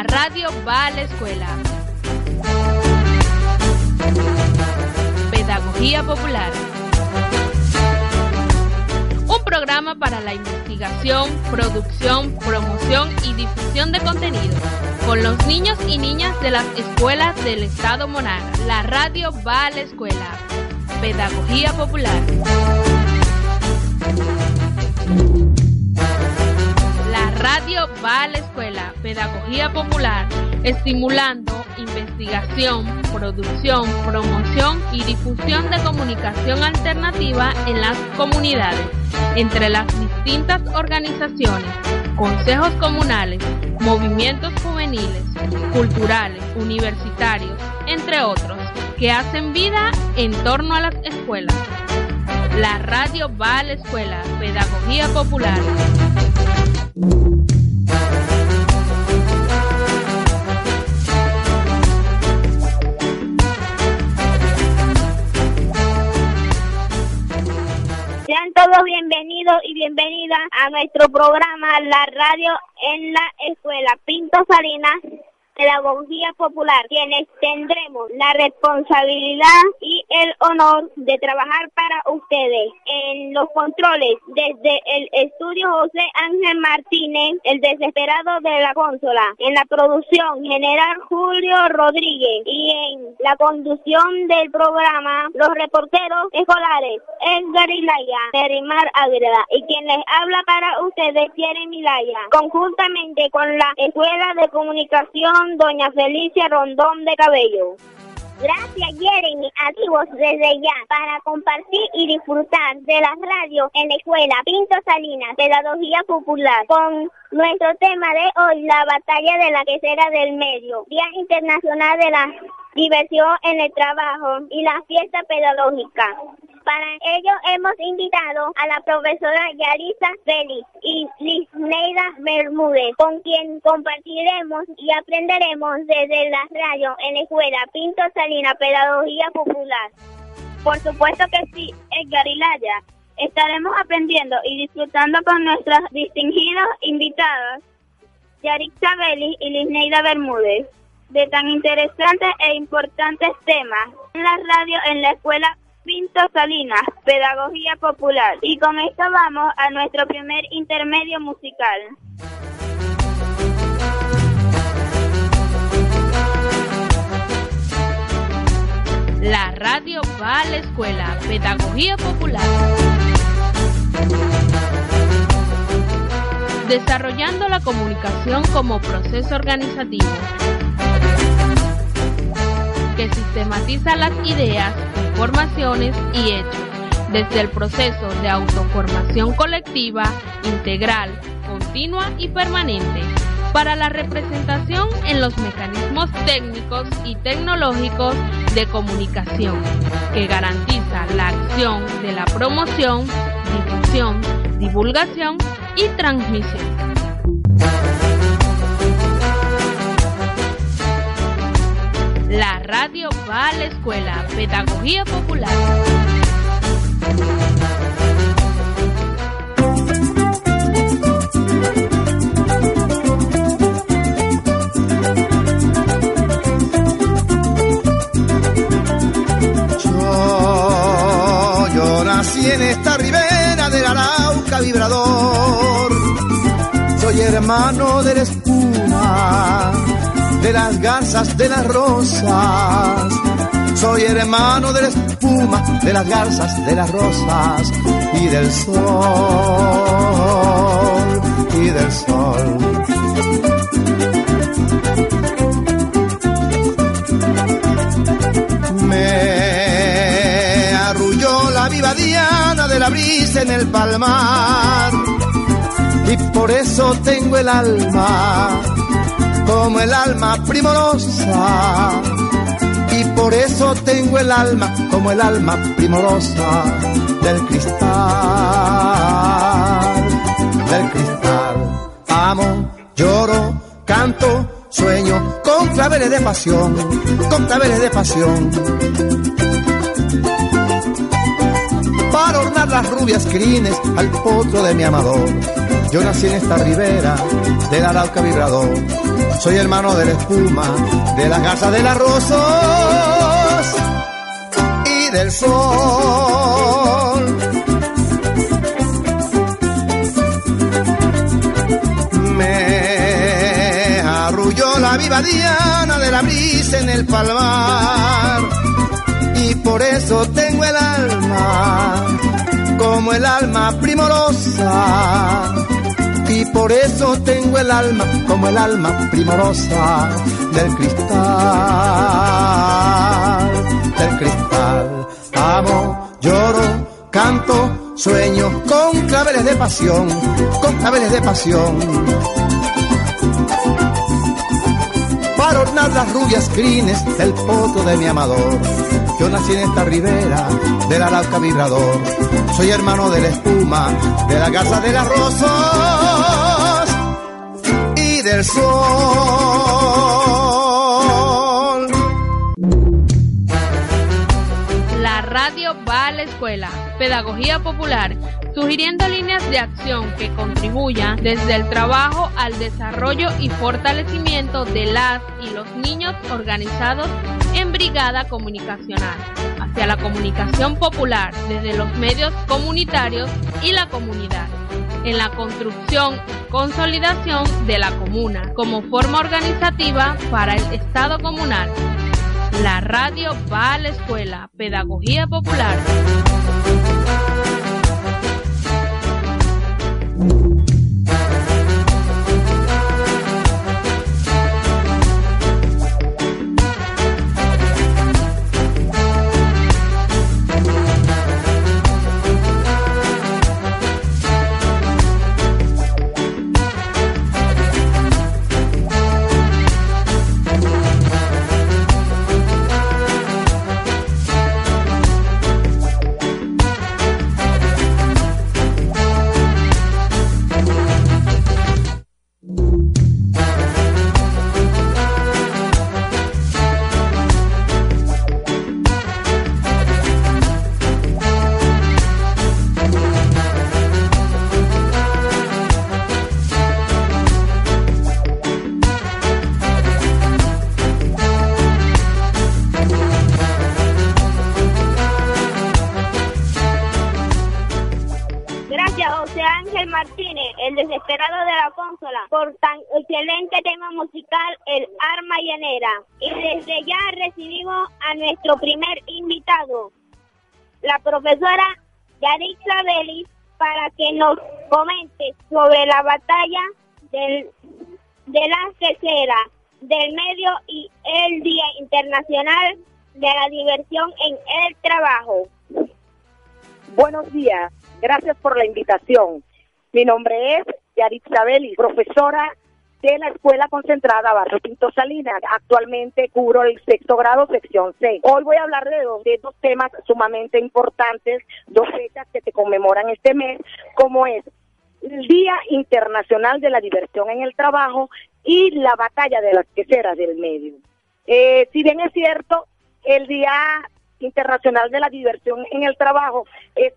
La radio va a la escuela. Pedagogía Popular. Un programa para la investigación, producción, promoción y difusión de contenido con los niños y niñas de las escuelas del Estado Monaga. La radio va a la escuela. Pedagogía Popular. La radio va a la escuela. Pedagogía Popular. Estimulando investigación, producción, promoción y difusión de comunicación alternativa en las comunidades, entre las distintas organizaciones, consejos comunales, movimientos juveniles, culturales, universitarios, entre otros, que hacen vida en torno a las escuelas. La radio va a la escuela, pedagogía popular. Bienvenidas a nuestro programa La Radio en la Escuela. Pinto Salinas Pedagogía Popular, quienes tendremos la responsabilidad y honor de trabajar para ustedes. En los controles desde el estudio José Ángel Martínez, el desesperado de la consola, en la producción general Julio Rodríguez. Y en la conducción del programa los reporteros escolares Edgar Ilaya, Nerimar Agreda y quien les habla para ustedes Jeremy Milaya, conjuntamente con la Escuela de Comunicación doña Felicia Rondón de Cabello. Gracias Jeremy, activos desde ya para compartir y disfrutar de las radios en la escuela Pinto Salinas, Pedagogía Popular, con nuestro tema de hoy, la batalla de la quesera del medio, Día Internacional de la Diversión en el Trabajo y la Fiesta Pedagógica. Para ello hemos invitado a la profesora Yarisa Félix y Lisneida Bermúdez, con quien compartiremos y aprenderemos desde la radio en la escuela Pinto Salina Pedagogía Popular. Por supuesto que sí, Edgar Ilaya. Estaremos aprendiendo y disfrutando con nuestras distinguidas invitadas, Yarisa Félix y Lisneida Bermúdez, de tan interesantes e importantes temas en la radio en la escuela Pinto Salinas, Pedagogía Popular. Y con esto vamos a nuestro primer intermedio musical. La radio va a la escuela, Pedagogía Popular. Desarrollando la comunicación como proceso organizativo que sistematiza las ideas, informaciones y hechos desde el proceso de autoformación colectiva, integral, continua y permanente para la representación en los mecanismos técnicos y tecnológicos de comunicación que garantiza la acción de la promoción, difusión, divulgación y transmisión. Radio va escuela, Pedagogía Popular. Yo, yo nací en esta ribera del Arauca vibrador. Soy hermano de la espuma de las garzas, de las rosas. Soy hermano de la espuma, de las garzas, de las rosas y del sol, y del sol. Me arrulló la viva diana de la brisa en el palmar y por eso tengo el alma como el alma primorosa. Y por eso tengo el alma como el alma primorosa del cristal, del cristal. Amo, lloro, canto, sueño con claveles de pasión, con claveles de pasión. Para ornar las rubias crines al potro de mi amador. Yo nací en esta ribera del Arauca vibrador Soy hermano de la espuma, de la casa de las rosas y del sol. Me arrulló la viva diana de la brisa en el palmar y por eso tengo el alma como el alma primorosa y por eso tengo el alma como el alma primorosa del cristal, del cristal. Amo, lloro, canto, sueño con claveles de pasión, con claveles de pasión. Para ornar las rubias crines del poto de mi amador. Yo nací en esta ribera del Arauca vibrador. Soy hermano de la espuma, de la casa de las rosas y La radio va a la escuela. Pedagogía popular. Sugiriendo líneas de acción que contribuyan desde el trabajo al desarrollo y fortalecimiento de las y los niños organizados en brigada comunicacional, hacia la comunicación popular desde los medios comunitarios y la comunidad, en la construcción y consolidación de la comuna como forma organizativa para el Estado comunal. La radio va a la escuela, pedagogía popular. Ángel Martínez, el desesperado de la consola, por tan excelente tema musical, El Arma Llanera. Y desde ya recibimos a nuestro primer invitado, la profesora Yaritza Vélez, para que nos comente sobre la batalla del, de la tercera del medio y el Día Internacional de la Diversión en el Trabajo. Buenos días, gracias por la invitación. Mi nombre es Yaritza Vélez, profesora de la Escuela Concentrada Barrio Pinto Salinas. Actualmente cubro el sexto grado, sección C. Hoy voy a hablar de dos, de dos temas sumamente importantes, dos fechas que se conmemoran este mes, como es el Día Internacional de la Diversión en el Trabajo y la Batalla de las Queseras del Medio. Eh, si bien es cierto, el Día Internacional de la Diversión en el Trabajo es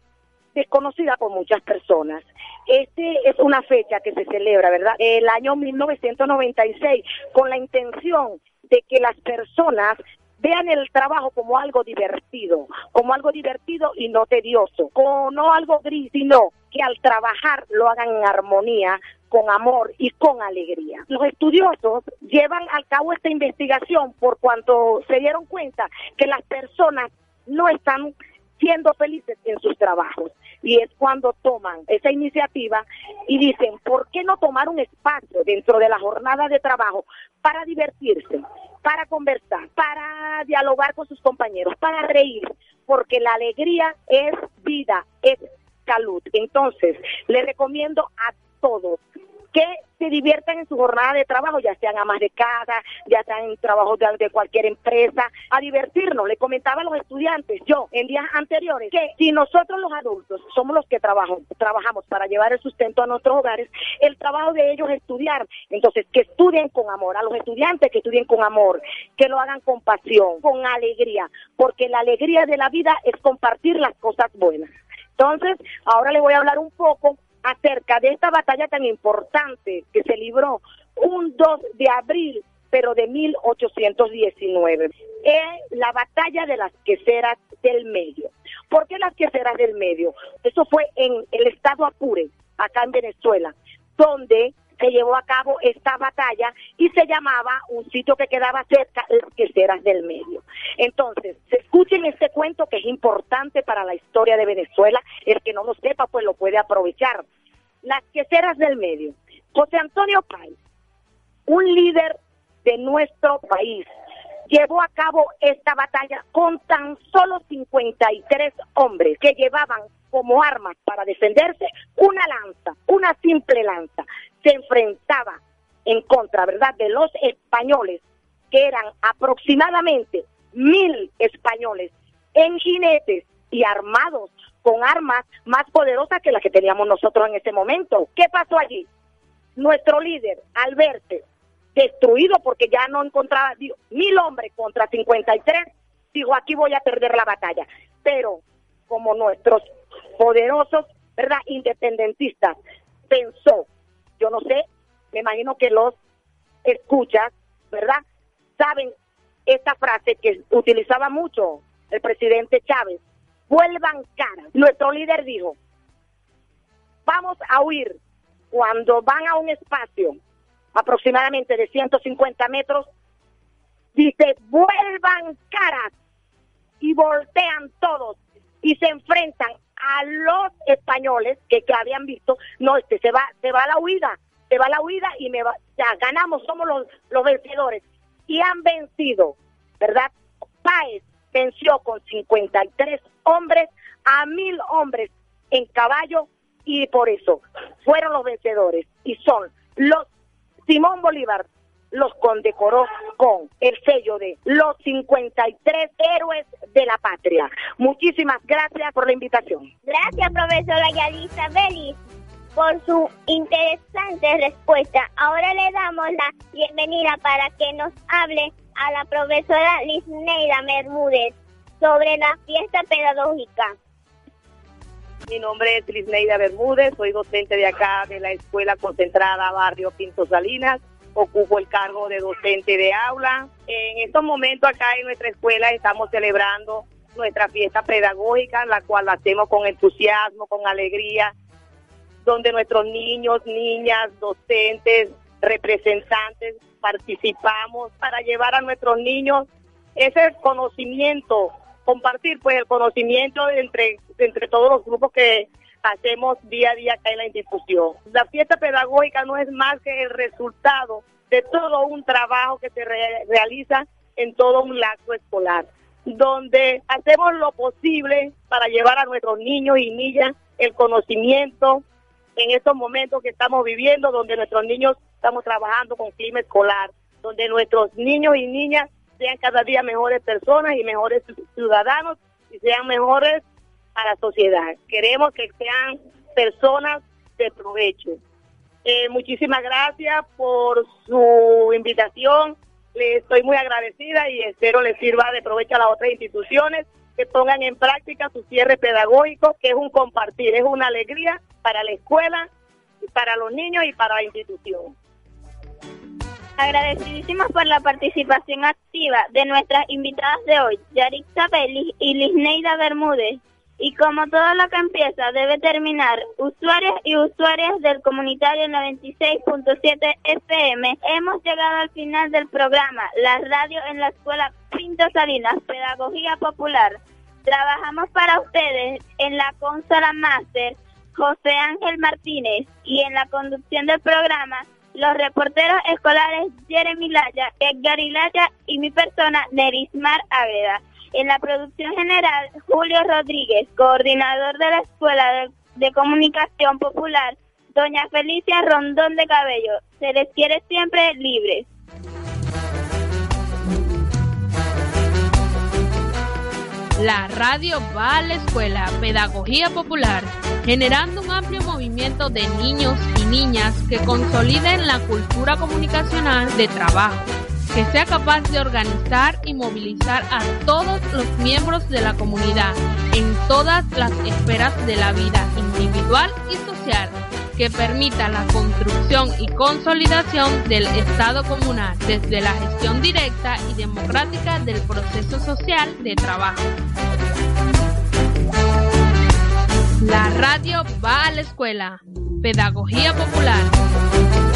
desconocida por muchas personas. Este es una fecha que se celebra, ¿verdad? El año 1996, con la intención de que las personas vean el trabajo como algo divertido, como algo divertido y no tedioso, como no algo gris, sino que al trabajar lo hagan en armonía, con amor y con alegría. Los estudiosos llevan a cabo esta investigación por cuanto se dieron cuenta que las personas no están siendo felices en sus trabajos. Y es cuando toman esa iniciativa y dicen, ¿por qué no tomar un espacio dentro de la jornada de trabajo para divertirse, para conversar, para dialogar con sus compañeros, para reír? Porque la alegría es vida, es salud. Entonces, le recomiendo a todos que se diviertan en su jornada de trabajo, ya sean amas de casa, ya sean en trabajos de, cualquier empresa, a divertirnos. Le comentaba a los estudiantes, yo, en días anteriores, que si nosotros los adultos somos los que trabajamos, trabajamos para llevar el sustento a nuestros hogares, el trabajo de ellos es estudiar. Entonces, que estudien con amor, a los estudiantes que estudien con amor, que lo hagan con pasión, con alegría, porque la alegría de la vida es compartir las cosas buenas. Entonces, ahora les voy a hablar un poco acerca de esta batalla tan importante que se libró un 2 de abril, pero de 1819. Es la batalla de las queseras del medio. ¿Por qué las queseras del medio? Eso fue en el estado Apure, acá en Venezuela, donde se llevó a cabo esta batalla y se llamaba un sitio que quedaba cerca, las queseras del medio. Entonces, escuchen este cuento que es importante para la historia de Venezuela. El que no lo sepa, pues lo puede aprovechar. Las queseras del medio. José Antonio Páez, un líder de nuestro país, llevó a cabo esta batalla con tan solo 53 hombres que llevaban como armas para defenderse una lanza, una simple lanza. Se enfrentaba en contra, ¿verdad?, de los españoles, que eran aproximadamente mil españoles en jinetes y armados con armas más poderosas que las que teníamos nosotros en ese momento. ¿Qué pasó allí? Nuestro líder, al verse destruido porque ya no encontraba mil hombres contra 53, dijo, aquí voy a perder la batalla. Pero como nuestros poderosos, ¿verdad?, independentistas, pensó, yo no sé, me imagino que los escuchas, ¿verdad?, saben esta frase que utilizaba mucho el presidente Chávez, vuelvan cara. Nuestro líder dijo, vamos a huir cuando van a un espacio aproximadamente de 150 metros, dice, vuelvan caras y voltean todos y se enfrentan a los españoles que, que habían visto, no, este se va, se va a la huida, se va a la huida y me va, ya ganamos, somos los, los vencedores. Y han vencido, ¿verdad? Páez venció con 53 hombres a mil hombres en caballo y por eso fueron los vencedores y son los Simón Bolívar los condecoró con el sello de los 53 héroes de la patria. Muchísimas gracias por la invitación. Gracias, profesora Yalisa Belis, por su interesante respuesta. Ahora le damos la bienvenida para que nos hable a la profesora Lisneida Bermúdez sobre la fiesta pedagógica. Mi nombre es Lisneida Bermúdez, soy docente de acá de la Escuela Concentrada Barrio Pinto Salinas ocupo el cargo de docente de aula. En estos momentos acá en nuestra escuela estamos celebrando nuestra fiesta pedagógica, la cual la hacemos con entusiasmo, con alegría, donde nuestros niños, niñas, docentes, representantes participamos para llevar a nuestros niños ese conocimiento, compartir pues el conocimiento entre, entre todos los grupos que hacemos día a día acá en la institución. La fiesta pedagógica no es más que el resultado de todo un trabajo que se realiza en todo un lapso escolar, donde hacemos lo posible para llevar a nuestros niños y niñas el conocimiento en estos momentos que estamos viviendo, donde nuestros niños estamos trabajando con clima escolar, donde nuestros niños y niñas sean cada día mejores personas y mejores ciudadanos y sean mejores a la sociedad. Queremos que sean personas de provecho. Eh, muchísimas gracias por su invitación. Le estoy muy agradecida y espero les sirva de provecho a las otras instituciones que pongan en práctica su cierre pedagógico, que es un compartir, es una alegría para la escuela, para los niños y para la institución. Agradecidísimos por la participación activa de nuestras invitadas de hoy, Yarik Zabeli y Lisneida Bermúdez. Y como todo lo que empieza debe terminar, usuarios y usuarias del comunitario 96.7 FM, hemos llegado al final del programa, la radio en la escuela Pinto Salinas, Pedagogía Popular. Trabajamos para ustedes en la consola máster José Ángel Martínez y en la conducción del programa los reporteros escolares Jeremy Laya, Edgar Ilaya y mi persona Nerismar Águeda. En la producción general, Julio Rodríguez, coordinador de la Escuela de, Comunicación Popular, doña Felicia Rondón de Cabello. Se les quiere siempre libres. La radio va a la escuela, pedagogía popular, generando un amplio movimiento de niños y niñas que consoliden la cultura comunicacional de trabajo, que sea capaz de organizar y movilizar a todos los miembros de la comunidad en todas las esferas de la vida individual y social que permita la construcción y consolidación del Estado comunal desde la gestión directa y democrática del proceso social de trabajo. La radio va a la escuela. Pedagogía Popular.